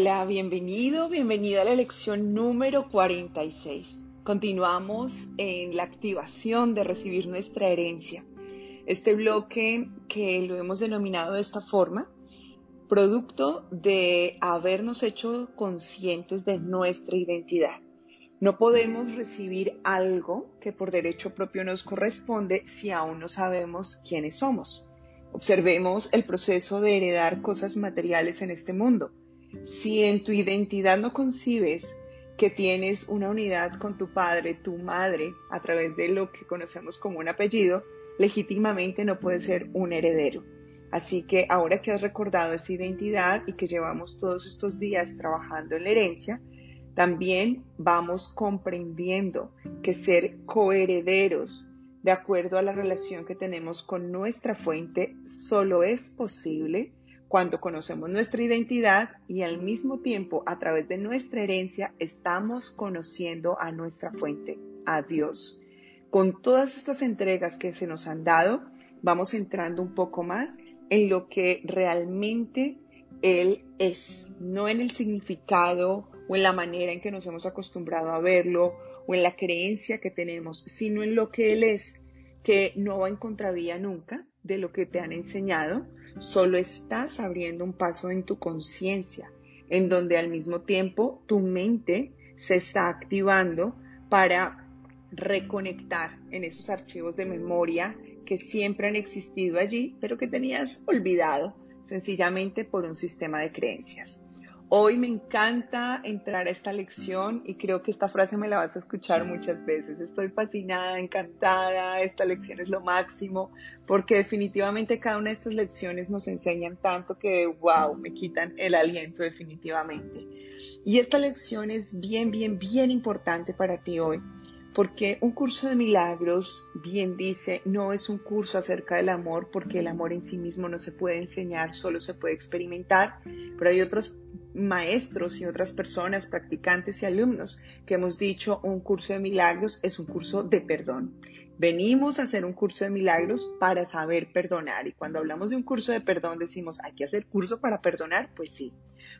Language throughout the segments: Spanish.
Hola, bienvenido, bienvenida a la lección número 46. Continuamos en la activación de recibir nuestra herencia. Este bloque que lo hemos denominado de esta forma, producto de habernos hecho conscientes de nuestra identidad. No podemos recibir algo que por derecho propio nos corresponde si aún no sabemos quiénes somos. Observemos el proceso de heredar cosas materiales en este mundo. Si en tu identidad no concibes que tienes una unidad con tu padre, tu madre, a través de lo que conocemos como un apellido, legítimamente no puedes ser un heredero. Así que ahora que has recordado esa identidad y que llevamos todos estos días trabajando en la herencia, también vamos comprendiendo que ser coherederos de acuerdo a la relación que tenemos con nuestra fuente solo es posible cuando conocemos nuestra identidad y al mismo tiempo a través de nuestra herencia estamos conociendo a nuestra fuente, a Dios. Con todas estas entregas que se nos han dado, vamos entrando un poco más en lo que realmente Él es, no en el significado o en la manera en que nos hemos acostumbrado a verlo o en la creencia que tenemos, sino en lo que Él es, que no va en contravía nunca de lo que te han enseñado, solo estás abriendo un paso en tu conciencia, en donde al mismo tiempo tu mente se está activando para reconectar en esos archivos de memoria que siempre han existido allí, pero que tenías olvidado sencillamente por un sistema de creencias. Hoy me encanta entrar a esta lección y creo que esta frase me la vas a escuchar muchas veces. Estoy fascinada, encantada, esta lección es lo máximo, porque definitivamente cada una de estas lecciones nos enseñan tanto que, wow, me quitan el aliento definitivamente. Y esta lección es bien, bien, bien importante para ti hoy, porque un curso de milagros, bien dice, no es un curso acerca del amor, porque el amor en sí mismo no se puede enseñar, solo se puede experimentar, pero hay otros maestros y otras personas, practicantes y alumnos, que hemos dicho un curso de milagros es un curso de perdón. Venimos a hacer un curso de milagros para saber perdonar. Y cuando hablamos de un curso de perdón decimos, ¿hay que hacer curso para perdonar? Pues sí,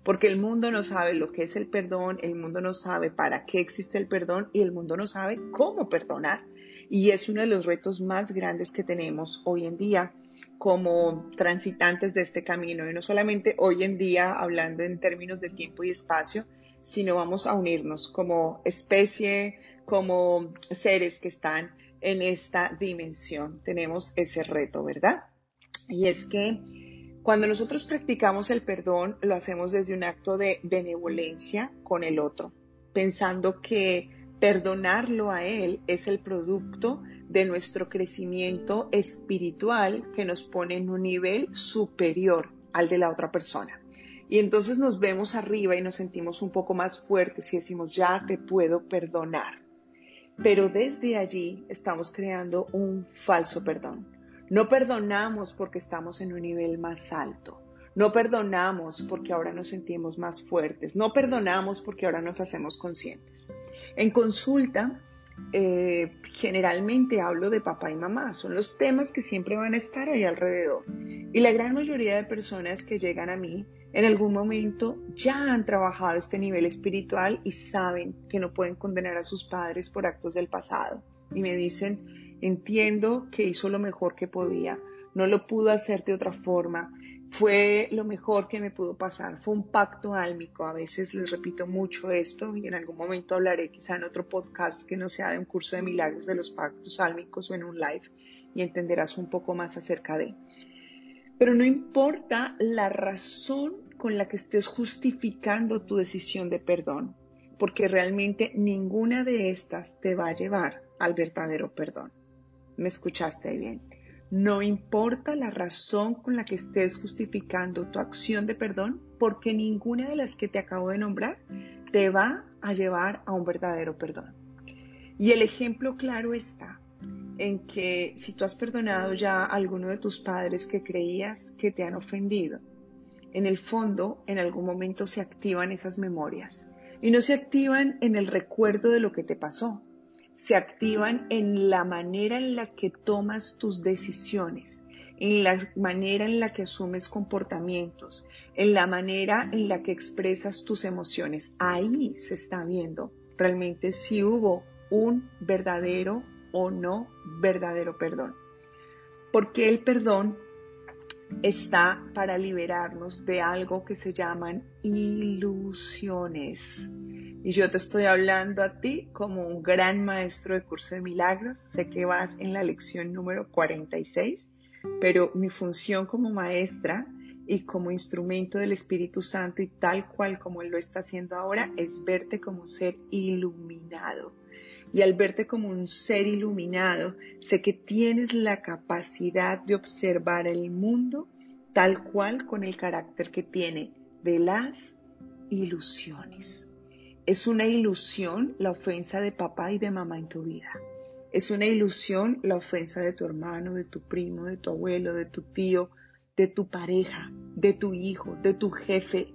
porque el mundo no sabe lo que es el perdón, el mundo no sabe para qué existe el perdón y el mundo no sabe cómo perdonar. Y es uno de los retos más grandes que tenemos hoy en día como transitantes de este camino. Y no solamente hoy en día hablando en términos de tiempo y espacio, sino vamos a unirnos como especie, como seres que están en esta dimensión. Tenemos ese reto, ¿verdad? Y es que cuando nosotros practicamos el perdón, lo hacemos desde un acto de benevolencia con el otro, pensando que perdonarlo a él es el producto de nuestro crecimiento espiritual que nos pone en un nivel superior al de la otra persona. Y entonces nos vemos arriba y nos sentimos un poco más fuertes y decimos, ya te puedo perdonar. Pero desde allí estamos creando un falso perdón. No perdonamos porque estamos en un nivel más alto. No perdonamos porque ahora nos sentimos más fuertes. No perdonamos porque ahora nos hacemos conscientes. En consulta, eh, generalmente hablo de papá y mamá. Son los temas que siempre van a estar ahí alrededor. Y la gran mayoría de personas que llegan a mí en algún momento ya han trabajado este nivel espiritual y saben que no pueden condenar a sus padres por actos del pasado. Y me dicen, entiendo que hizo lo mejor que podía, no lo pudo hacer de otra forma, fue lo mejor que me pudo pasar, fue un pacto álmico. A veces les repito mucho esto y en algún momento hablaré quizá en otro podcast que no sea de un curso de milagros de los pactos álmicos o en un live y entenderás un poco más acerca de. Pero no importa la razón con la que estés justificando tu decisión de perdón, porque realmente ninguna de estas te va a llevar al verdadero perdón. ¿Me escuchaste bien? No importa la razón con la que estés justificando tu acción de perdón, porque ninguna de las que te acabo de nombrar te va a llevar a un verdadero perdón. Y el ejemplo claro está en que si tú has perdonado ya a alguno de tus padres que creías que te han ofendido, en el fondo en algún momento se activan esas memorias y no se activan en el recuerdo de lo que te pasó, se activan en la manera en la que tomas tus decisiones en la manera en la que asumes comportamientos, en la manera en la que expresas tus emociones. Ahí se está viendo realmente si hubo un verdadero o no verdadero perdón. Porque el perdón está para liberarnos de algo que se llaman ilusiones. Y yo te estoy hablando a ti como un gran maestro de curso de milagros. Sé que vas en la lección número 46, pero mi función como maestra y como instrumento del Espíritu Santo y tal cual como Él lo está haciendo ahora es verte como un ser iluminado y al verte como un ser iluminado, sé que tienes la capacidad de observar el mundo tal cual con el carácter que tiene de las ilusiones. Es una ilusión la ofensa de papá y de mamá en tu vida. Es una ilusión la ofensa de tu hermano, de tu primo, de tu abuelo, de tu tío, de tu pareja, de tu hijo, de tu jefe.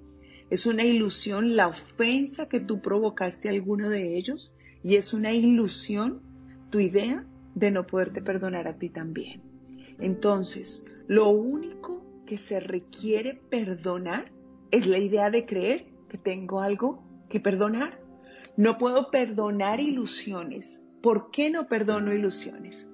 Es una ilusión la ofensa que tú provocaste a alguno de ellos y es una ilusión tu idea de no poderte perdonar a ti también. Entonces, lo único que se requiere perdonar es la idea de creer que tengo algo que perdonar. No puedo perdonar ilusiones. ¿Por qué no perdono ilusiones?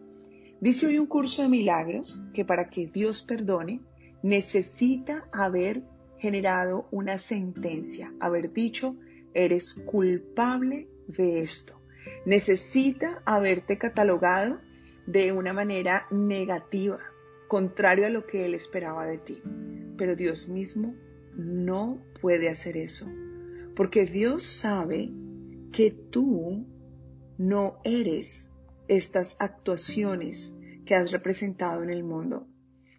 Dice hoy un curso de milagros que para que Dios perdone necesita haber generado una sentencia, haber dicho, eres culpable de esto necesita haberte catalogado de una manera negativa, contrario a lo que él esperaba de ti. Pero Dios mismo no puede hacer eso, porque Dios sabe que tú no eres estas actuaciones que has representado en el mundo,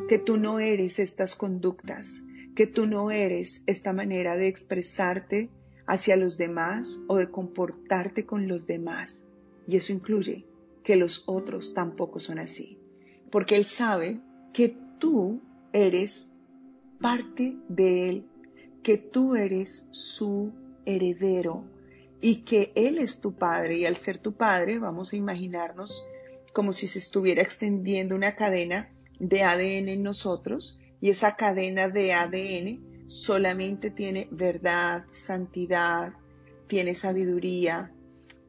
que tú no eres estas conductas, que tú no eres esta manera de expresarte hacia los demás o de comportarte con los demás. Y eso incluye que los otros tampoco son así. Porque Él sabe que tú eres parte de Él, que tú eres su heredero y que Él es tu Padre. Y al ser tu Padre, vamos a imaginarnos como si se estuviera extendiendo una cadena de ADN en nosotros y esa cadena de ADN solamente tiene verdad, santidad, tiene sabiduría,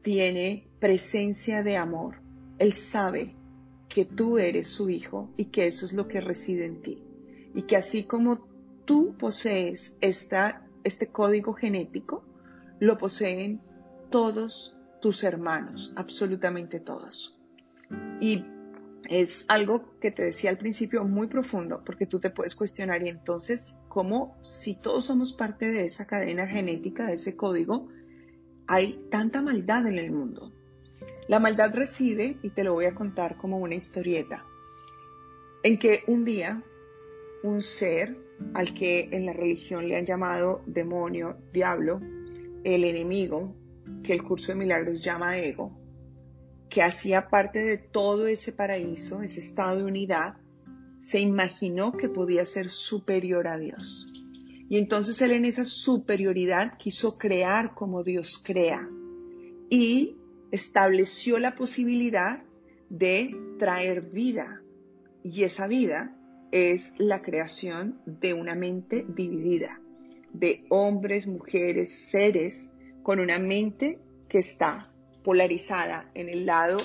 tiene presencia de amor. Él sabe que tú eres su hijo y que eso es lo que reside en ti. Y que así como tú posees esta, este código genético, lo poseen todos tus hermanos, absolutamente todos. Y es algo que te decía al principio muy profundo, porque tú te puedes cuestionar y entonces, ¿cómo si todos somos parte de esa cadena genética, de ese código, hay tanta maldad en el mundo? La maldad reside, y te lo voy a contar como una historieta, en que un día un ser al que en la religión le han llamado demonio, diablo, el enemigo, que el curso de milagros llama ego, que hacía parte de todo ese paraíso, ese estado de unidad, se imaginó que podía ser superior a Dios. Y entonces él en esa superioridad quiso crear como Dios crea y estableció la posibilidad de traer vida. Y esa vida es la creación de una mente dividida, de hombres, mujeres, seres con una mente que está polarizada en el lado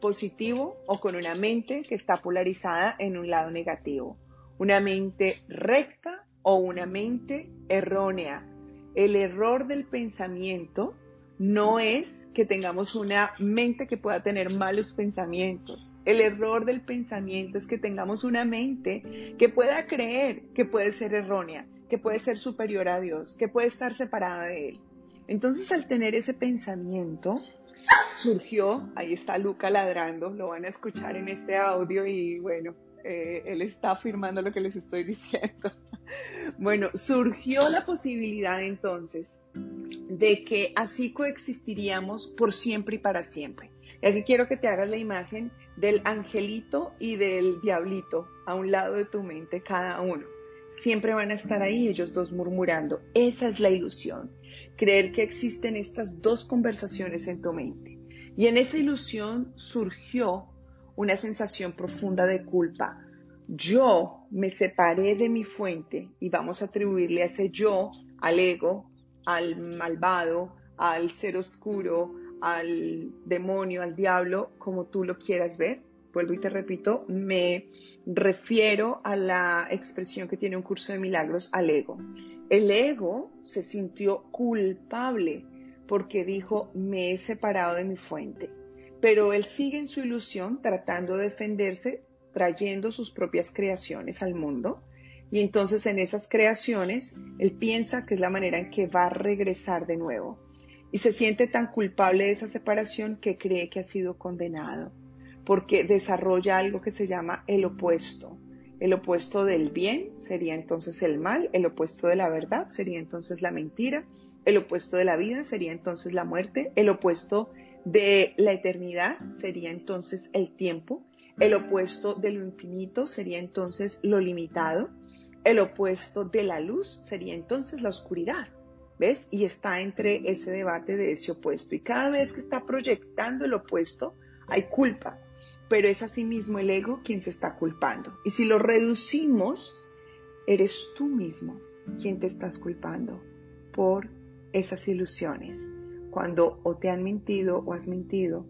positivo o con una mente que está polarizada en un lado negativo. Una mente recta o una mente errónea. El error del pensamiento no es que tengamos una mente que pueda tener malos pensamientos. El error del pensamiento es que tengamos una mente que pueda creer que puede ser errónea, que puede ser superior a Dios, que puede estar separada de Él. Entonces al tener ese pensamiento, surgió, ahí está Luca ladrando, lo van a escuchar en este audio y bueno, eh, él está afirmando lo que les estoy diciendo. Bueno, surgió la posibilidad entonces de que así coexistiríamos por siempre y para siempre. Y aquí quiero que te hagas la imagen del angelito y del diablito a un lado de tu mente cada uno. Siempre van a estar ahí ellos dos murmurando. Esa es la ilusión creer que existen estas dos conversaciones en tu mente. Y en esa ilusión surgió una sensación profunda de culpa. yo me separé de mi fuente y vamos a atribuirle a ese yo, al ego, al malvado, al ser oscuro, al demonio, al diablo, como tú lo quieras ver. Vuelvo y te repito, me refiero a la expresión que tiene un curso de milagros, al ego. El ego se sintió culpable porque dijo, me he separado de mi fuente. Pero él sigue en su ilusión tratando de defenderse, trayendo sus propias creaciones al mundo. Y entonces en esas creaciones, él piensa que es la manera en que va a regresar de nuevo. Y se siente tan culpable de esa separación que cree que ha sido condenado, porque desarrolla algo que se llama el opuesto. El opuesto del bien sería entonces el mal, el opuesto de la verdad sería entonces la mentira, el opuesto de la vida sería entonces la muerte, el opuesto de la eternidad sería entonces el tiempo, el opuesto de lo infinito sería entonces lo limitado, el opuesto de la luz sería entonces la oscuridad. ¿Ves? Y está entre ese debate de ese opuesto. Y cada vez que está proyectando el opuesto, hay culpa pero es asimismo el ego quien se está culpando. Y si lo reducimos, eres tú mismo quien te estás culpando por esas ilusiones. Cuando o te han mentido o has mentido,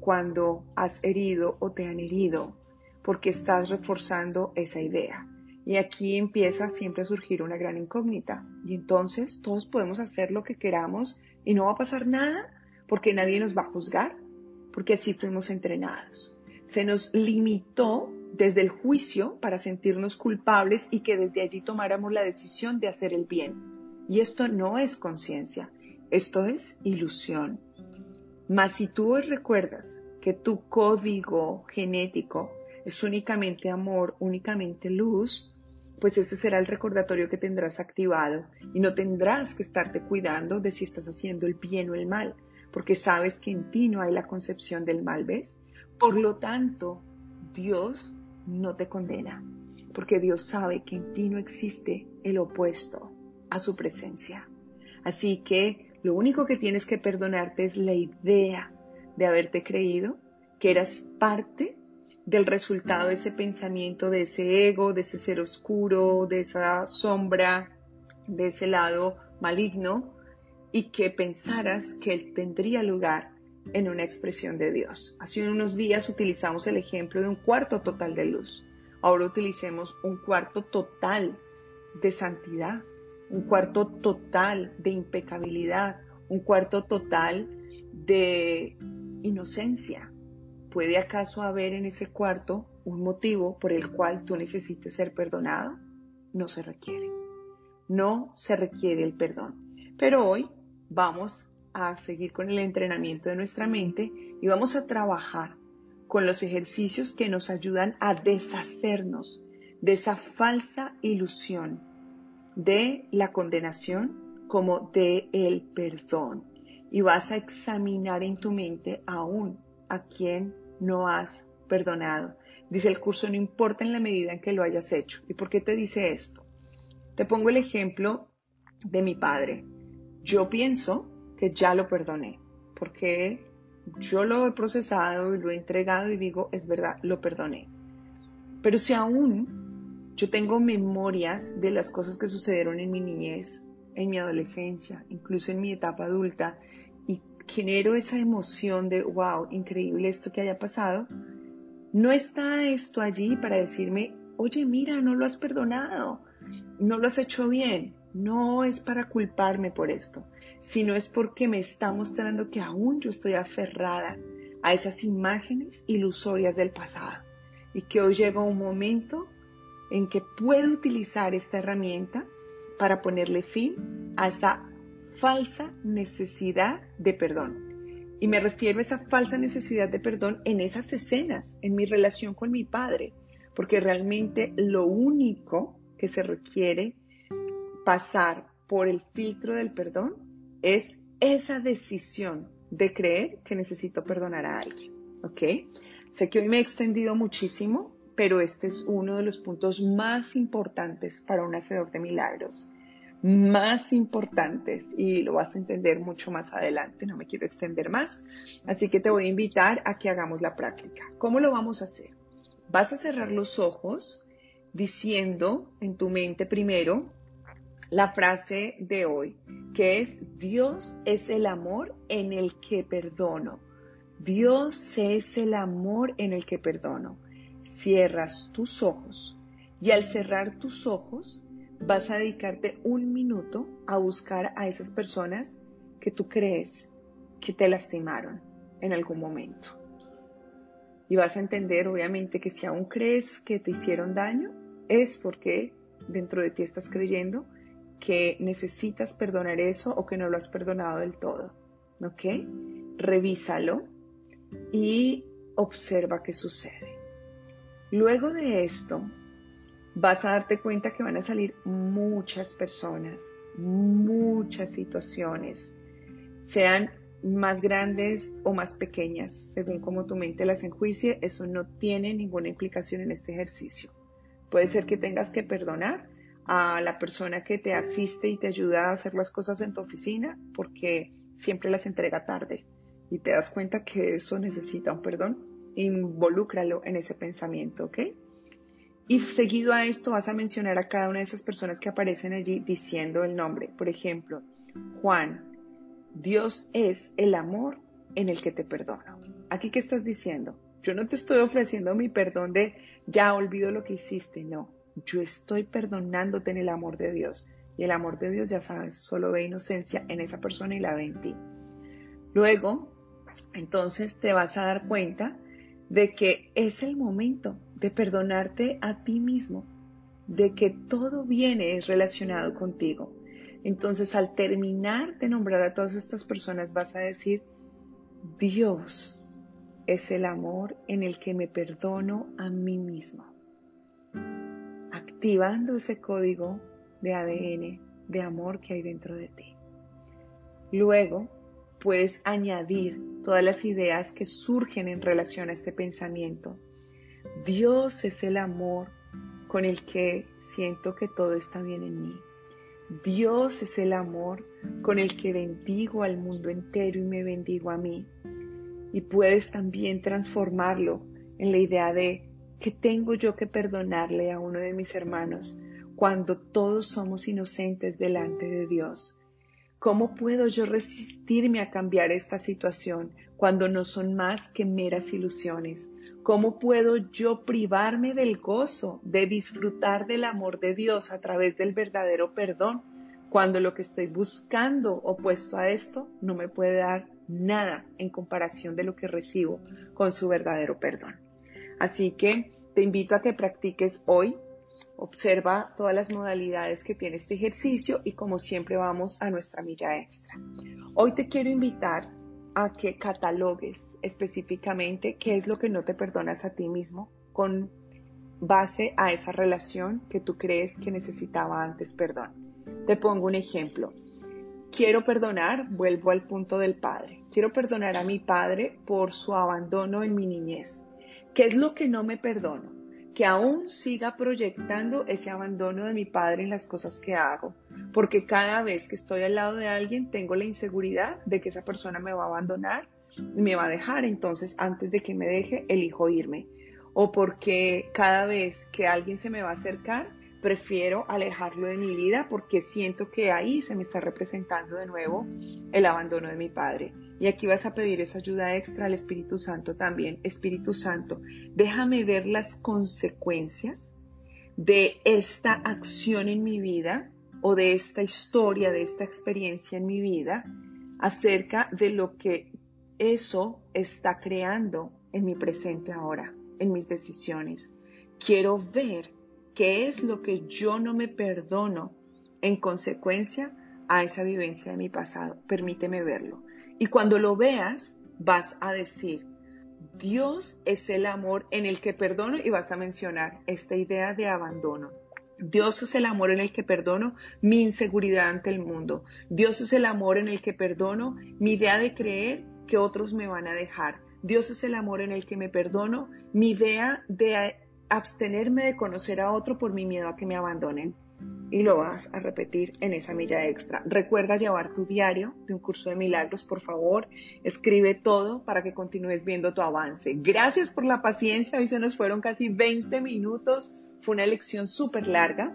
cuando has herido o te han herido, porque estás reforzando esa idea. Y aquí empieza siempre a surgir una gran incógnita. Y entonces todos podemos hacer lo que queramos y no va a pasar nada porque nadie nos va a juzgar, porque así fuimos entrenados se nos limitó desde el juicio para sentirnos culpables y que desde allí tomáramos la decisión de hacer el bien. Y esto no es conciencia, esto es ilusión. Mas si tú recuerdas que tu código genético es únicamente amor, únicamente luz, pues ese será el recordatorio que tendrás activado y no tendrás que estarte cuidando de si estás haciendo el bien o el mal, porque sabes que en ti no hay la concepción del mal, ¿ves? Por lo tanto, Dios no te condena, porque Dios sabe que en ti no existe el opuesto a su presencia. Así que lo único que tienes que perdonarte es la idea de haberte creído que eras parte del resultado de ese pensamiento, de ese ego, de ese ser oscuro, de esa sombra, de ese lado maligno, y que pensaras que él tendría lugar en una expresión de Dios. Hace unos días utilizamos el ejemplo de un cuarto total de luz. Ahora utilicemos un cuarto total de santidad, un cuarto total de impecabilidad, un cuarto total de inocencia. ¿Puede acaso haber en ese cuarto un motivo por el cual tú necesites ser perdonado? No se requiere. No se requiere el perdón. Pero hoy vamos a seguir con el entrenamiento de nuestra mente y vamos a trabajar con los ejercicios que nos ayudan a deshacernos de esa falsa ilusión de la condenación como de el perdón. Y vas a examinar en tu mente aún a quien no has perdonado. Dice el curso, no importa en la medida en que lo hayas hecho. ¿Y por qué te dice esto? Te pongo el ejemplo de mi padre. Yo pienso que ya lo perdoné, porque yo lo he procesado y lo he entregado y digo, es verdad, lo perdoné. Pero si aún yo tengo memorias de las cosas que sucedieron en mi niñez, en mi adolescencia, incluso en mi etapa adulta, genero esa emoción de, wow, increíble esto que haya pasado, no está esto allí para decirme, oye, mira, no lo has perdonado, no lo has hecho bien. No es para culparme por esto, sino es porque me está mostrando que aún yo estoy aferrada a esas imágenes ilusorias del pasado y que hoy llega un momento en que puedo utilizar esta herramienta para ponerle fin a esa falsa necesidad de perdón. Y me refiero a esa falsa necesidad de perdón en esas escenas, en mi relación con mi padre, porque realmente lo único que se requiere pasar por el filtro del perdón es esa decisión de creer que necesito perdonar a alguien. ¿Ok? Sé que hoy me he extendido muchísimo, pero este es uno de los puntos más importantes para un hacedor de milagros. Más importantes y lo vas a entender mucho más adelante, no me quiero extender más, así que te voy a invitar a que hagamos la práctica. ¿Cómo lo vamos a hacer? Vas a cerrar los ojos diciendo en tu mente primero la frase de hoy, que es Dios es el amor en el que perdono. Dios es el amor en el que perdono. Cierras tus ojos y al cerrar tus ojos vas a dedicarte un minuto a buscar a esas personas que tú crees que te lastimaron en algún momento. Y vas a entender, obviamente, que si aún crees que te hicieron daño, es porque dentro de ti estás creyendo que necesitas perdonar eso o que no lo has perdonado del todo. ¿Ok? Revísalo y observa qué sucede. Luego de esto, vas a darte cuenta que van a salir muchas personas, muchas situaciones, sean más grandes o más pequeñas, según como tu mente las enjuicie, eso no tiene ninguna implicación en este ejercicio. Puede ser que tengas que perdonar a la persona que te asiste y te ayuda a hacer las cosas en tu oficina porque siempre las entrega tarde y te das cuenta que eso necesita un perdón, involúcralo en ese pensamiento, ¿ok? Y seguido a esto vas a mencionar a cada una de esas personas que aparecen allí diciendo el nombre. Por ejemplo, Juan, Dios es el amor en el que te perdono. ¿Aquí qué estás diciendo? Yo no te estoy ofreciendo mi perdón de ya olvido lo que hiciste, no. Yo estoy perdonándote en el amor de Dios. Y el amor de Dios, ya sabes, solo ve inocencia en esa persona y la ve en ti. Luego, entonces te vas a dar cuenta de que es el momento de perdonarte a ti mismo, de que todo viene relacionado contigo. Entonces, al terminar de nombrar a todas estas personas, vas a decir, Dios es el amor en el que me perdono a mí mismo activando ese código de ADN de amor que hay dentro de ti. Luego, puedes añadir todas las ideas que surgen en relación a este pensamiento. Dios es el amor con el que siento que todo está bien en mí. Dios es el amor con el que bendigo al mundo entero y me bendigo a mí. Y puedes también transformarlo en la idea de ¿Qué tengo yo que perdonarle a uno de mis hermanos cuando todos somos inocentes delante de Dios? ¿Cómo puedo yo resistirme a cambiar esta situación cuando no son más que meras ilusiones? ¿Cómo puedo yo privarme del gozo de disfrutar del amor de Dios a través del verdadero perdón cuando lo que estoy buscando opuesto a esto no me puede dar nada en comparación de lo que recibo con su verdadero perdón? Así que te invito a que practiques hoy. Observa todas las modalidades que tiene este ejercicio y como siempre vamos a nuestra milla extra. Hoy te quiero invitar a que catalogues específicamente qué es lo que no te perdonas a ti mismo con base a esa relación que tú crees que necesitaba antes perdón. Te pongo un ejemplo. Quiero perdonar, vuelvo al punto del padre. Quiero perdonar a mi padre por su abandono en mi niñez. ¿Qué es lo que no me perdono? Que aún siga proyectando ese abandono de mi padre en las cosas que hago, porque cada vez que estoy al lado de alguien tengo la inseguridad de que esa persona me va a abandonar y me va a dejar, entonces antes de que me deje, elijo irme. O porque cada vez que alguien se me va a acercar, prefiero alejarlo de mi vida porque siento que ahí se me está representando de nuevo el abandono de mi padre. Y aquí vas a pedir esa ayuda extra al Espíritu Santo también. Espíritu Santo, déjame ver las consecuencias de esta acción en mi vida o de esta historia, de esta experiencia en mi vida, acerca de lo que eso está creando en mi presente ahora, en mis decisiones. Quiero ver qué es lo que yo no me perdono en consecuencia a esa vivencia de mi pasado. Permíteme verlo. Y cuando lo veas, vas a decir, Dios es el amor en el que perdono y vas a mencionar esta idea de abandono. Dios es el amor en el que perdono mi inseguridad ante el mundo. Dios es el amor en el que perdono mi idea de creer que otros me van a dejar. Dios es el amor en el que me perdono mi idea de abstenerme de conocer a otro por mi miedo a que me abandonen y lo vas a repetir en esa milla extra. Recuerda llevar tu diario de un curso de milagros, por favor. Escribe todo para que continúes viendo tu avance. Gracias por la paciencia. Hoy se nos fueron casi 20 minutos Fue una lección súper larga,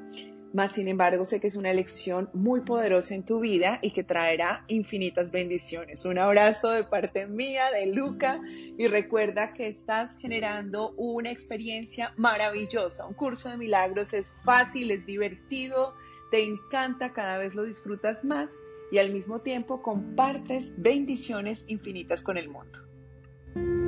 mas sin embargo sé que es una lección muy poderosa en tu vida y que traerá infinitas bendiciones. Un abrazo de parte mía, de Luca, y recuerda que estás generando una experiencia maravillosa. Un curso de milagros es fácil, es divertido, te encanta, cada vez lo disfrutas más y al mismo tiempo compartes bendiciones infinitas con el mundo.